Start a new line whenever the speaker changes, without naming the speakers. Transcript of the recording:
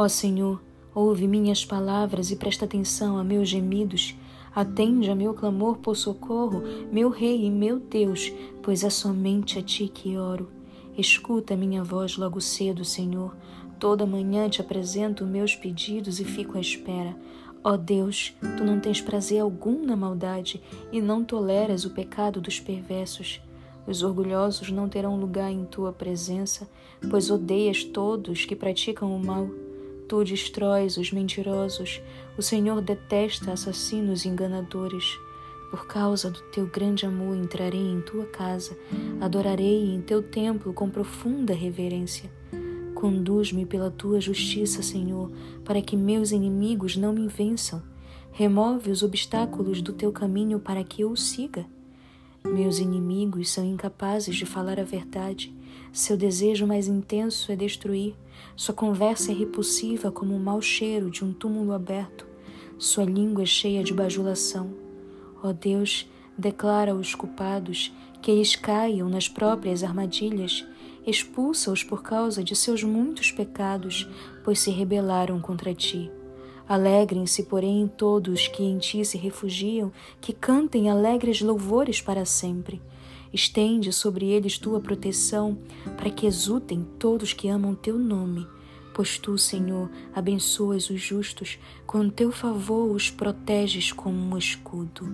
Ó Senhor, ouve minhas palavras e presta atenção a meus gemidos. Atende a meu clamor por socorro, meu Rei e meu Deus, pois é somente a Ti que oro. Escuta minha voz logo cedo, Senhor. Toda manhã te apresento meus pedidos e fico à espera. Ó Deus, tu não tens prazer algum na maldade e não toleras o pecado dos perversos. Os orgulhosos não terão lugar em tua presença, pois odeias todos que praticam o mal. Tu destróis os mentirosos, o Senhor detesta assassinos e enganadores. Por causa do teu grande amor entrarei em tua casa, adorarei em teu templo com profunda reverência. Conduz-me pela tua justiça, Senhor, para que meus inimigos não me vençam. Remove os obstáculos do teu caminho para que eu o siga. Meus inimigos são incapazes de falar a verdade. Seu desejo mais intenso é destruir. Sua conversa é repulsiva como o mau cheiro de um túmulo aberto. Sua língua é cheia de bajulação. Ó Deus, declara os culpados que eles caiam nas próprias armadilhas expulsa-os por causa de seus muitos pecados, pois se rebelaram contra ti. Alegrem-se, porém, todos que em ti se refugiam, que cantem alegres louvores para sempre. Estende sobre eles tua proteção, para que exultem todos que amam teu nome. Pois tu, Senhor, abençoas os justos, com teu favor os proteges como um escudo.